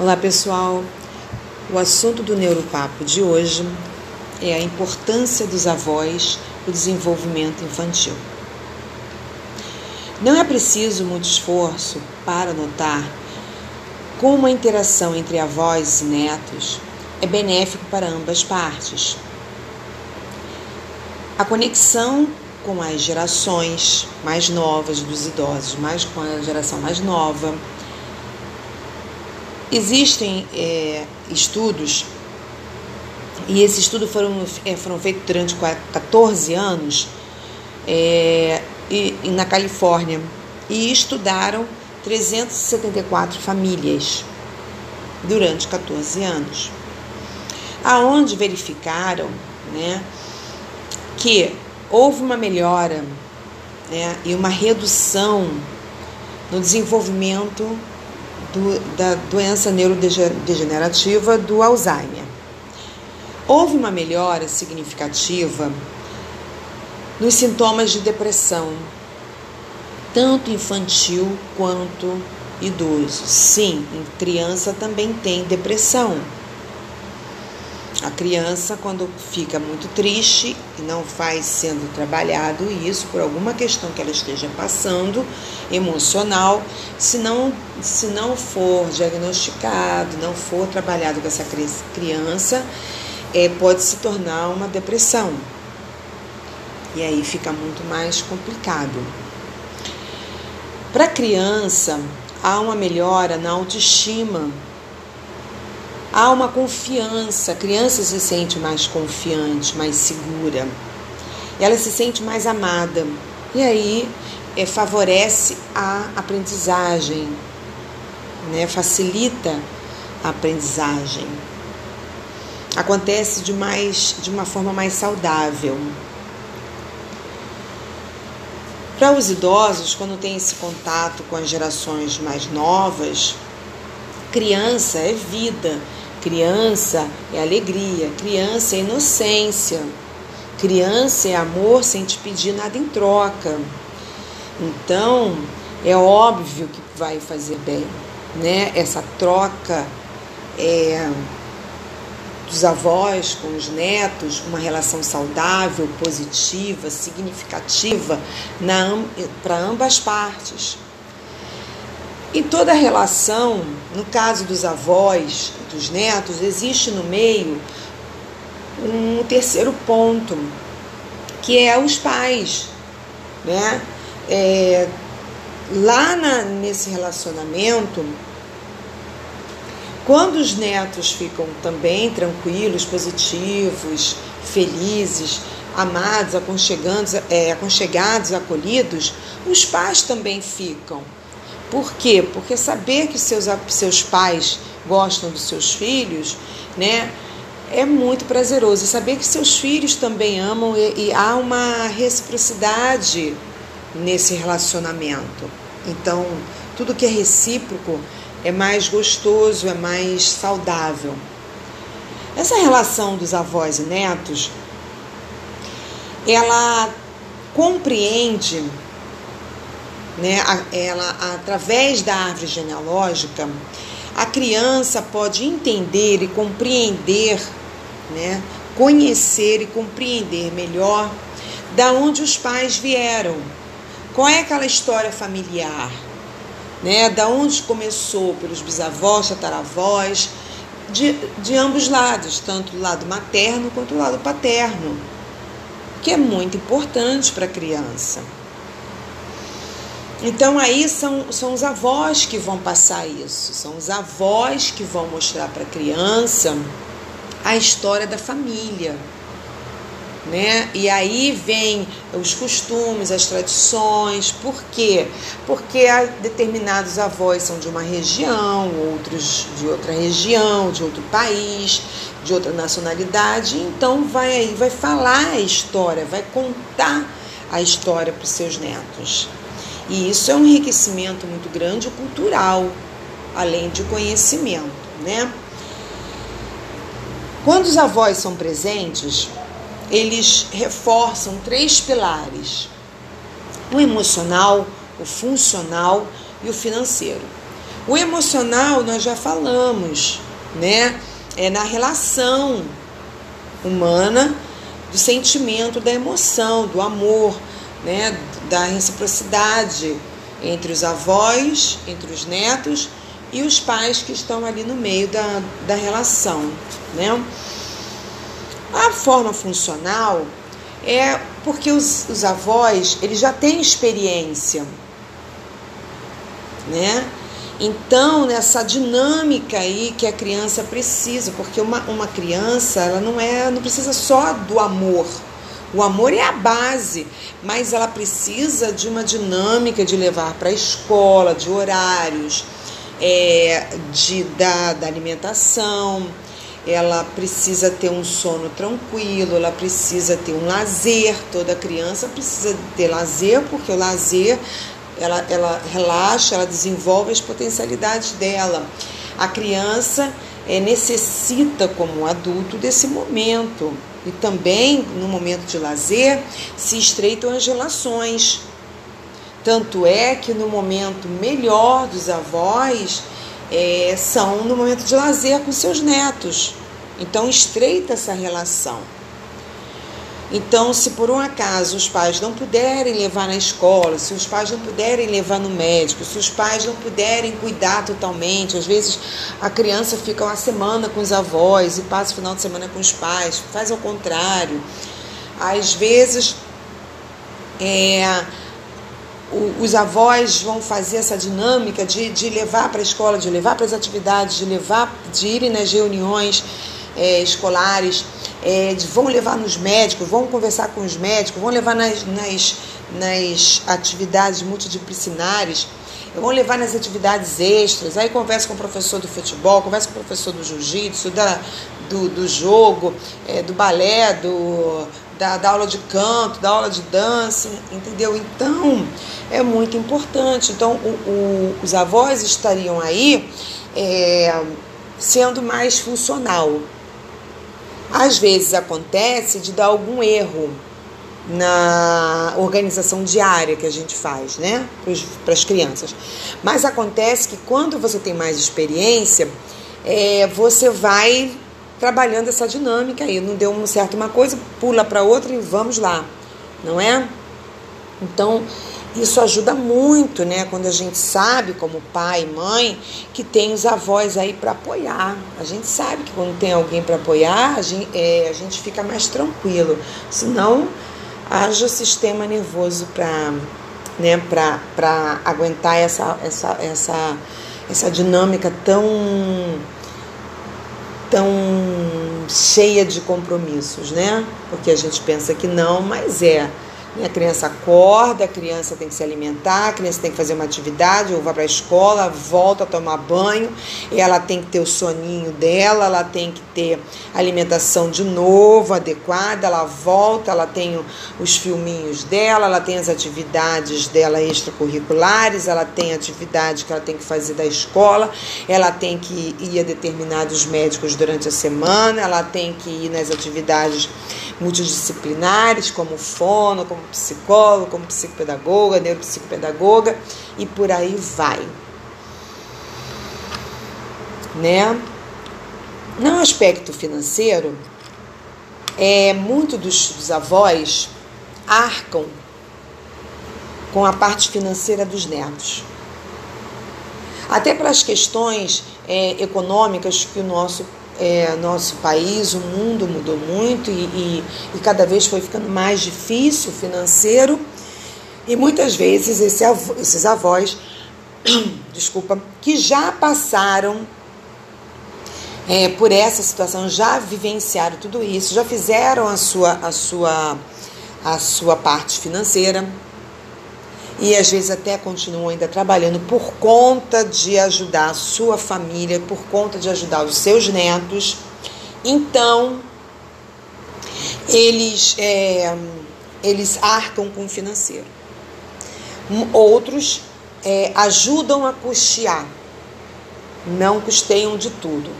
Olá pessoal, o assunto do Neuropapo de hoje é a importância dos avós no desenvolvimento infantil. Não é preciso muito esforço para notar como a interação entre avós e netos é benéfico para ambas partes. A conexão com as gerações mais novas dos idosos, mais com a geração mais nova, Existem é, estudos, e esses estudos foram, é, foram feitos durante 14 anos é, e, e na Califórnia e estudaram 374 famílias durante 14 anos, aonde verificaram né, que houve uma melhora né, e uma redução no desenvolvimento do, da doença neurodegenerativa do Alzheimer. Houve uma melhora significativa nos sintomas de depressão, tanto infantil quanto idoso. Sim, criança também tem depressão. A criança, quando fica muito triste e não vai sendo trabalhado isso por alguma questão que ela esteja passando, emocional, se não, se não for diagnosticado, não for trabalhado com essa criança, é, pode se tornar uma depressão. E aí fica muito mais complicado. Para a criança, há uma melhora na autoestima há uma confiança, a criança se sente mais confiante, mais segura, ela se sente mais amada e aí é, favorece a aprendizagem, né? facilita a aprendizagem. Acontece de, mais, de uma forma mais saudável. Para os idosos, quando tem esse contato com as gerações mais novas, criança é vida, Criança é alegria, criança é inocência, criança é amor sem te pedir nada em troca. Então, é óbvio que vai fazer bem, né? Essa troca é, dos avós com os netos, uma relação saudável, positiva, significativa para ambas partes. Em toda relação, no caso dos avós, dos netos, existe no meio um terceiro ponto, que é os pais. Né? É, lá na, nesse relacionamento, quando os netos ficam também tranquilos, positivos, felizes, amados, aconchegados, é, aconchegados, acolhidos, os pais também ficam. Por quê? Porque saber que seus, seus pais gostam dos seus filhos, né? É muito prazeroso. E saber que seus filhos também amam e, e há uma reciprocidade nesse relacionamento. Então, tudo que é recíproco é mais gostoso, é mais saudável. Essa relação dos avós e netos, ela compreende né, ela, através da árvore genealógica, a criança pode entender e compreender, né, conhecer e compreender melhor da onde os pais vieram. Qual é aquela história familiar? Né, da onde começou, pelos bisavós, tataravós, de, de ambos lados, tanto do lado materno quanto do lado paterno, que é muito importante para a criança. Então aí são, são os avós que vão passar isso, são os avós que vão mostrar para a criança a história da família. Né? E aí vem os costumes, as tradições, por quê? Porque determinados avós são de uma região, outros de outra região, de outro país, de outra nacionalidade, então vai aí, vai falar a história, vai contar a história para os seus netos. E isso é um enriquecimento muito grande cultural, além de conhecimento, né? Quando os avós são presentes, eles reforçam três pilares: o emocional, o funcional e o financeiro. O emocional nós já falamos, né? É na relação humana do sentimento, da emoção, do amor, né? Da reciprocidade entre os avós, entre os netos e os pais que estão ali no meio da, da relação, né? A forma funcional é porque os, os avós eles já têm experiência, né? Então, nessa dinâmica aí que a criança precisa, porque uma, uma criança, ela não é, não precisa só do amor. O amor é a base, mas ela precisa de uma dinâmica de levar para a escola, de horários, é, de, da, da alimentação, ela precisa ter um sono tranquilo, ela precisa ter um lazer, toda criança precisa ter lazer, porque o lazer ela, ela relaxa, ela desenvolve as potencialidades dela. A criança é, necessita, como adulto, desse momento. E também, no momento de lazer, se estreitam as relações. Tanto é que no momento melhor dos avós é, são no momento de lazer com seus netos. Então, estreita essa relação. Então, se por um acaso os pais não puderem levar na escola, se os pais não puderem levar no médico, se os pais não puderem cuidar totalmente, às vezes a criança fica uma semana com os avós e passa o final de semana com os pais, faz ao contrário. Às vezes, é, os avós vão fazer essa dinâmica de, de levar para a escola, de levar para as atividades, de levar, de irem nas reuniões é, escolares é, vão levar nos médicos, vão conversar com os médicos, vão levar nas, nas, nas atividades multidisciplinares, vão levar nas atividades extras, aí conversa com o professor do futebol, conversa com o professor do jiu-jitsu, do, do jogo, é, do balé, do, da, da, aula de canto, da aula de dança, entendeu? Então, é muito importante. Então, o, o, os avós estariam aí é, sendo mais funcional, às vezes acontece de dar algum erro na organização diária que a gente faz, né, para as crianças. Mas acontece que quando você tem mais experiência, é, você vai trabalhando essa dinâmica aí. Não deu um certo uma coisa, pula para outra e vamos lá, não é? Então, isso ajuda muito, né? Quando a gente sabe, como pai e mãe, que tem os avós aí para apoiar. A gente sabe que quando tem alguém para apoiar, a gente, é, a gente fica mais tranquilo. Senão, haja sistema nervoso para né, para aguentar essa, essa, essa, essa dinâmica tão, tão cheia de compromissos, né? Porque a gente pensa que não, mas é. A criança acorda, a criança tem que se alimentar, a criança tem que fazer uma atividade, ou vai para a escola, volta a tomar banho, ela tem que ter o soninho dela, ela tem que ter alimentação de novo, adequada, ela volta, ela tem os filminhos dela, ela tem as atividades dela extracurriculares, ela tem atividade que ela tem que fazer da escola, ela tem que ir a determinados médicos durante a semana, ela tem que ir nas atividades multidisciplinares, como fono, como psicólogo, como psicopedagoga, neuropsicopedagoga e por aí vai. Né? No aspecto financeiro, é, muito dos, dos avós arcam com a parte financeira dos netos. Até pelas questões é, econômicas que o nosso é, nosso país, o mundo mudou muito e, e, e, cada vez foi ficando mais difícil financeiro. E muitas vezes esse avô, esses avós, desculpa, que já passaram é, por essa situação, já vivenciaram tudo isso, já fizeram a sua, a sua, a sua parte financeira, e às vezes até continuam ainda trabalhando por conta de ajudar a sua família, por conta de ajudar os seus netos. Então, eles, é, eles arcam com o financeiro. Outros é, ajudam a custear, não custeiam de tudo.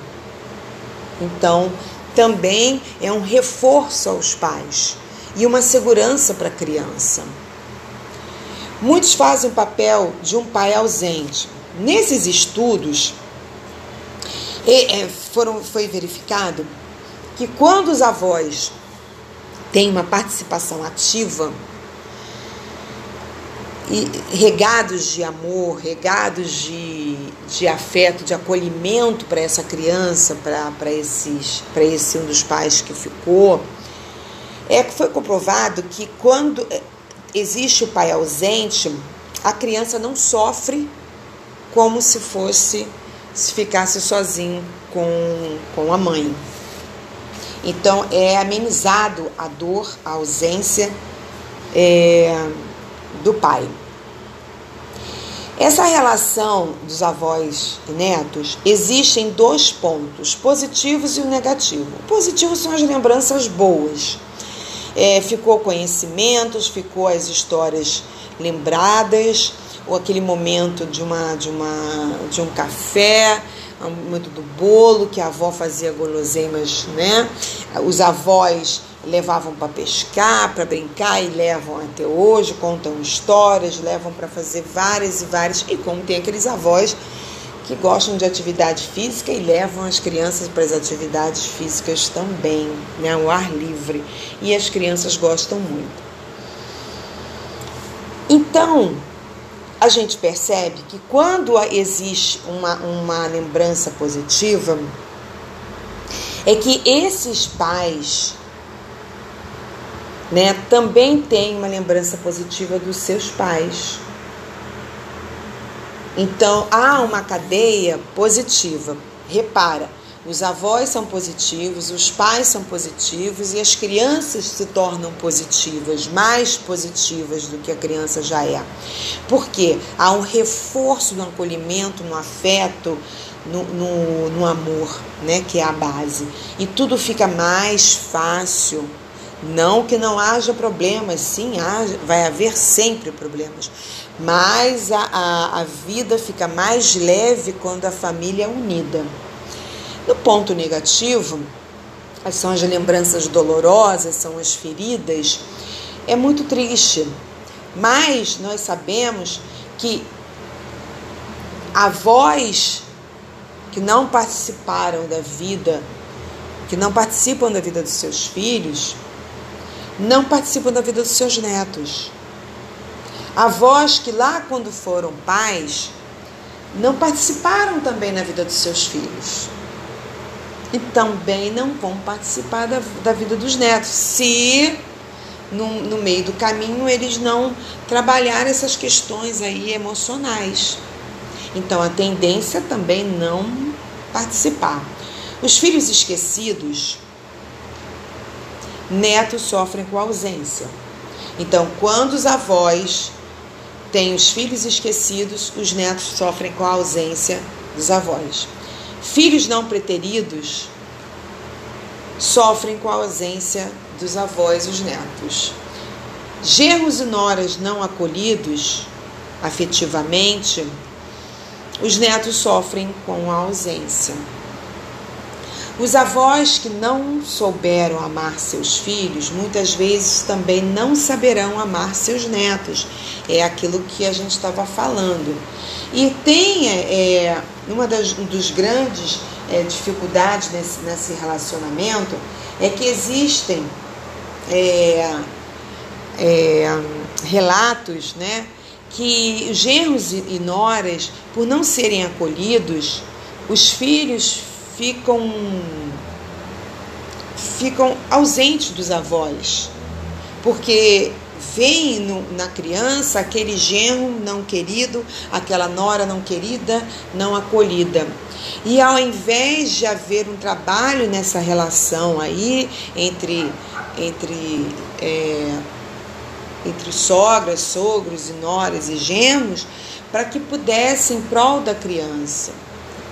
Então, também é um reforço aos pais e uma segurança para a criança. Muitos fazem o papel de um pai ausente, nesses estudos é, foram, foi verificado que quando os avós têm uma participação ativa e regados de amor, regados de, de afeto, de acolhimento para essa criança, para esse um dos pais que ficou, é que foi comprovado que quando existe o pai ausente, a criança não sofre como se fosse se ficasse sozinho com, com a mãe. Então é amenizado a dor, a ausência é, do pai. Essa relação dos avós e netos existe em dois pontos, positivos e o negativo. O positivo são as lembranças boas. É, ficou conhecimentos, ficou as histórias lembradas, ou aquele momento de uma de uma de um café, muito do bolo que a avó fazia guloseimas, né? Os avós levavam para pescar, para brincar e levam até hoje, contam histórias, levam para fazer várias e várias. E como tem aqueles avós que gostam de atividade física e levam as crianças para as atividades físicas também, né? O ar livre. E as crianças gostam muito. Então, a gente percebe que quando existe uma, uma lembrança positiva, é que esses pais né, também têm uma lembrança positiva dos seus pais. Então há uma cadeia positiva. Repara, os avós são positivos, os pais são positivos e as crianças se tornam positivas, mais positivas do que a criança já é. Porque há um reforço no acolhimento, no afeto, no, no, no amor, né, que é a base. E tudo fica mais fácil. Não que não haja problemas, sim, haja, vai haver sempre problemas. Mas a, a, a vida fica mais leve quando a família é unida. No ponto negativo, são as lembranças dolorosas, são as feridas. É muito triste, mas nós sabemos que avós que não participaram da vida, que não participam da vida dos seus filhos, não participam da vida dos seus netos. Avós que lá quando foram pais, não participaram também na vida dos seus filhos e também não vão participar da, da vida dos netos, se no, no meio do caminho eles não trabalharem essas questões aí emocionais. Então a tendência também não participar. Os filhos esquecidos, netos sofrem com ausência. Então, quando os avós têm os filhos esquecidos, os netos sofrem com a ausência dos avós. Filhos não preteridos sofrem com a ausência dos avós os netos. Genros e noras não acolhidos afetivamente, os netos sofrem com a ausência. Os avós que não souberam amar seus filhos, muitas vezes também não saberão amar seus netos. É aquilo que a gente estava falando. E tem é, uma das dos grandes é, dificuldades nesse, nesse relacionamento é que existem é, é, relatos, né, que genros e noras, por não serem acolhidos, os filhos ficam ficam ausentes dos avós, porque vem no, na criança aquele genro não querido, aquela nora não querida, não acolhida. E ao invés de haver um trabalho nessa relação aí entre, entre, é, entre sogras, sogros e noras e genros, para que pudessem, em prol da criança,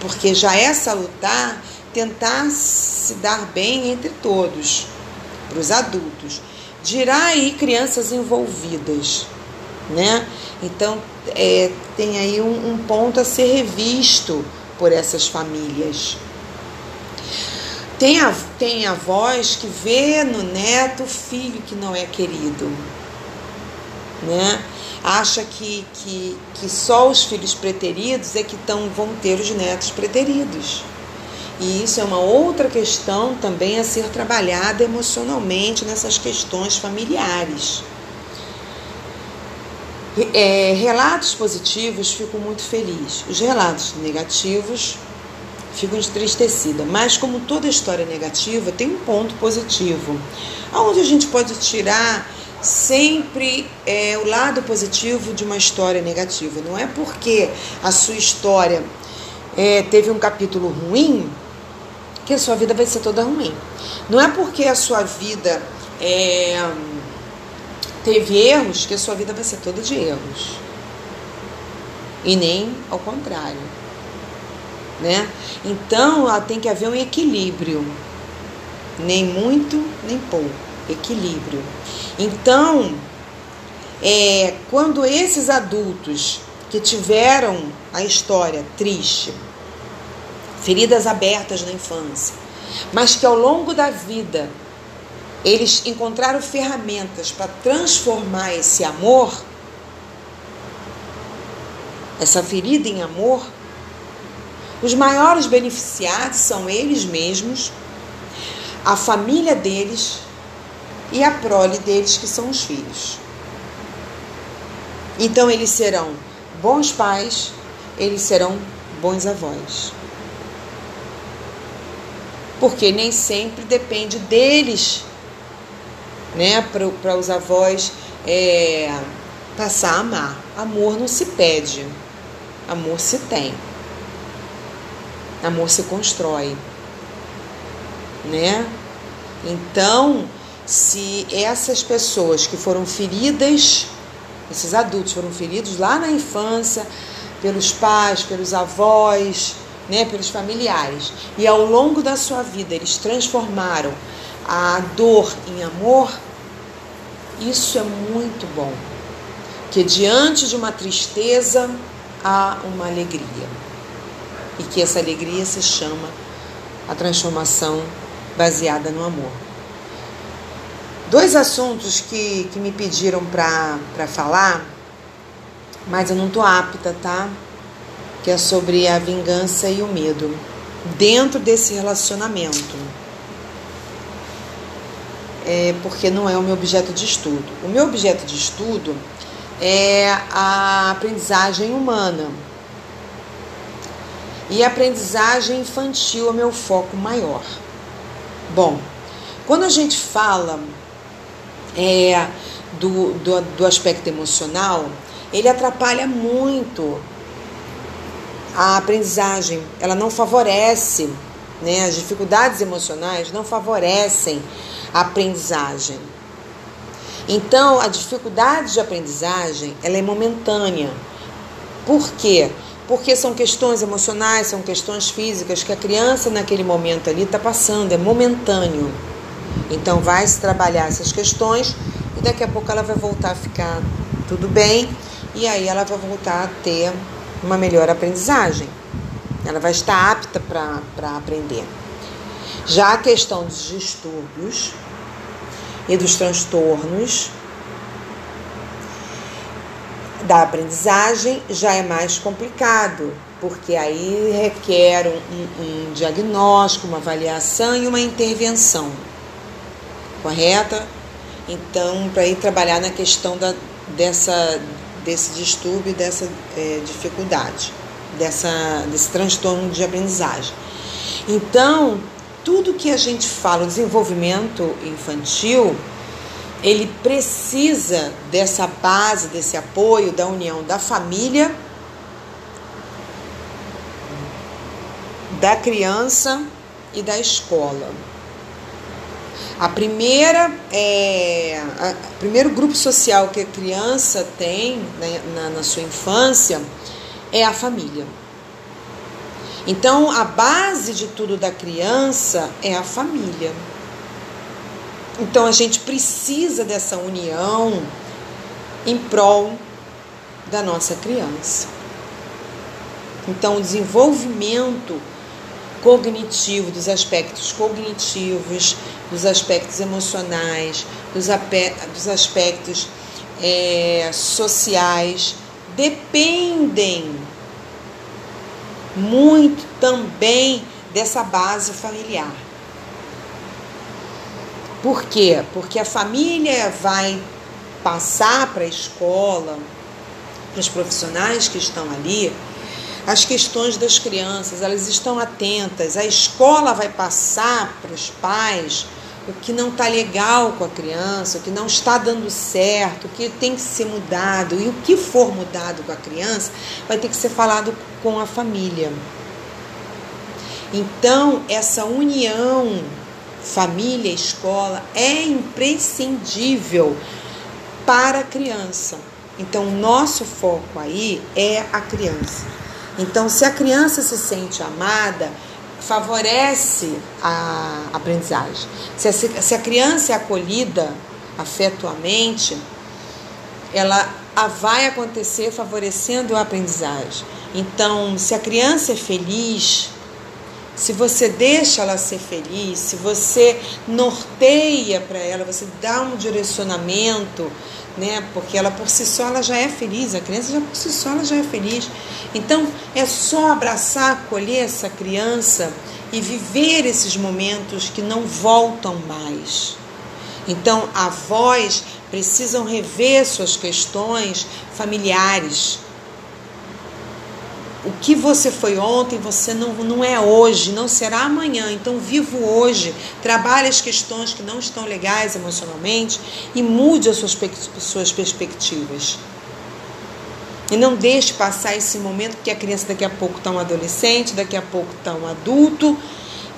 porque já é salutar tentar se dar bem entre todos, para os adultos. Dirá aí crianças envolvidas, né? Então é, tem aí um, um ponto a ser revisto por essas famílias. Tem, a, tem avós que vê no neto o filho que não é querido. Né? Acha que, que, que só os filhos preteridos é que tão, vão ter os netos preteridos. E isso é uma outra questão também a ser trabalhada emocionalmente nessas questões familiares. É, relatos positivos, fico muito feliz. Os relatos negativos, fico entristecida. Mas, como toda história negativa, tem um ponto positivo, onde a gente pode tirar sempre é, o lado positivo de uma história negativa. Não é porque a sua história é, teve um capítulo ruim que a sua vida vai ser toda ruim. Não é porque a sua vida é, teve erros que a sua vida vai ser toda de erros. E nem ao contrário. Né? Então, tem que haver um equilíbrio. Nem muito, nem pouco. Equilíbrio. Então, é, quando esses adultos que tiveram a história triste, feridas abertas na infância, mas que ao longo da vida eles encontraram ferramentas para transformar esse amor, essa ferida em amor. Os maiores beneficiados são eles mesmos, a família deles e a prole deles, que são os filhos. Então eles serão bons pais, eles serão bons avós. Porque nem sempre depende deles né, para os avós é, passar a amar. Amor não se pede, amor se tem. Amor se constrói, né? Então, se essas pessoas que foram feridas, esses adultos foram feridos lá na infância, pelos pais, pelos avós, né, pelos familiares, e ao longo da sua vida eles transformaram a dor em amor, isso é muito bom. Que diante de uma tristeza há uma alegria. E que essa alegria se chama a transformação baseada no amor. Dois assuntos que, que me pediram para falar, mas eu não estou apta, tá? Que é sobre a vingança e o medo dentro desse relacionamento é, porque não é o meu objeto de estudo. O meu objeto de estudo é a aprendizagem humana. E a aprendizagem infantil é meu foco maior. Bom, quando a gente fala é, do, do, do aspecto emocional, ele atrapalha muito a aprendizagem, ela não favorece, né? As dificuldades emocionais não favorecem a aprendizagem. Então, a dificuldade de aprendizagem ela é momentânea. Por quê? Porque são questões emocionais, são questões físicas que a criança naquele momento ali está passando, é momentâneo. Então, vai se trabalhar essas questões e daqui a pouco ela vai voltar a ficar tudo bem e aí ela vai voltar a ter uma melhor aprendizagem. Ela vai estar apta para aprender. Já a questão dos distúrbios, e dos transtornos da aprendizagem já é mais complicado, porque aí requer um, um diagnóstico, uma avaliação e uma intervenção, correta? Então, para ir trabalhar na questão da, dessa, desse distúrbio, dessa é, dificuldade, dessa, desse transtorno de aprendizagem. Então, tudo que a gente fala, o desenvolvimento infantil, ele precisa dessa base, desse apoio, da união da família, da criança e da escola. A primeira é, o primeiro grupo social que a criança tem né, na, na sua infância é a família. Então, a base de tudo da criança é a família. Então, a gente precisa dessa união em prol da nossa criança. Então, o desenvolvimento cognitivo, dos aspectos cognitivos, dos aspectos emocionais, dos, dos aspectos é, sociais dependem muito também dessa base familiar. Por quê? Porque a família vai passar para a escola, para os profissionais que estão ali, as questões das crianças, elas estão atentas. A escola vai passar para os pais o que não está legal com a criança, o que não está dando certo, o que tem que ser mudado. E o que for mudado com a criança vai ter que ser falado com a família. Então, essa união família, escola, é imprescindível para a criança. Então, o nosso foco aí é a criança. Então, se a criança se sente amada, favorece a aprendizagem. Se a, se a criança é acolhida afetuamente, ela vai acontecer favorecendo a aprendizagem. Então, se a criança é feliz, se você deixa ela ser feliz, se você norteia para ela, você dá um direcionamento, né? Porque ela por si só ela já é feliz, a criança já por si só ela já é feliz. Então é só abraçar, acolher essa criança e viver esses momentos que não voltam mais. Então avós precisam rever suas questões familiares o que você foi ontem, você não, não é hoje, não será amanhã. Então, vivo hoje, trabalhe as questões que não estão legais emocionalmente e mude as suas, suas perspectivas. E não deixe passar esse momento que a criança daqui a pouco está um adolescente, daqui a pouco está um adulto,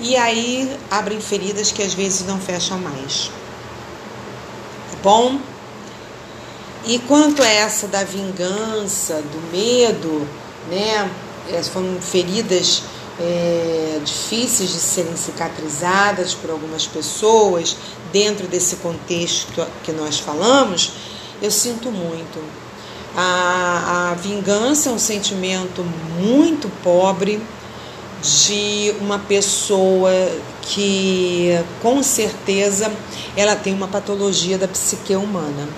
e aí abrem feridas que às vezes não fecham mais. Tá bom? E quanto a essa da vingança, do medo, né? Foram feridas é, difíceis de serem cicatrizadas por algumas pessoas dentro desse contexto que nós falamos. Eu sinto muito. A, a vingança é um sentimento muito pobre de uma pessoa que com certeza ela tem uma patologia da psique humana.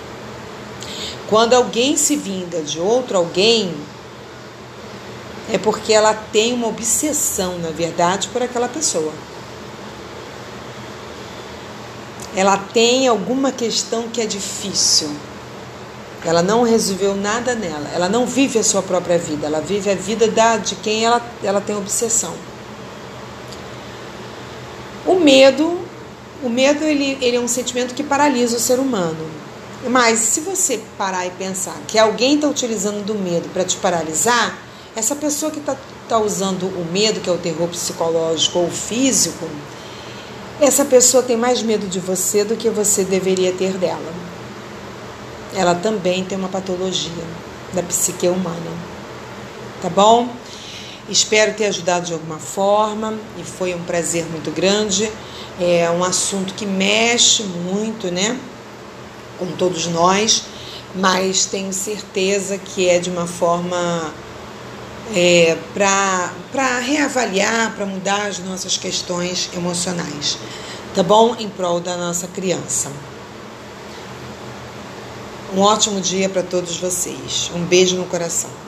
Quando alguém se vinga de outro alguém, é porque ela tem uma obsessão, na verdade, por aquela pessoa. Ela tem alguma questão que é difícil. Ela não resolveu nada nela. Ela não vive a sua própria vida. Ela vive a vida da, de quem ela, ela tem obsessão. O medo, o medo ele, ele é um sentimento que paralisa o ser humano. Mas se você parar e pensar que alguém está utilizando do medo para te paralisar, essa pessoa que está tá usando o medo, que é o terror psicológico ou físico, essa pessoa tem mais medo de você do que você deveria ter dela. Ela também tem uma patologia da psique humana. Tá bom? Espero ter ajudado de alguma forma e foi um prazer muito grande. É um assunto que mexe muito, né? Com todos nós, mas tenho certeza que é de uma forma é, para reavaliar, para mudar as nossas questões emocionais, tá bom? Em prol da nossa criança. Um ótimo dia para todos vocês. Um beijo no coração.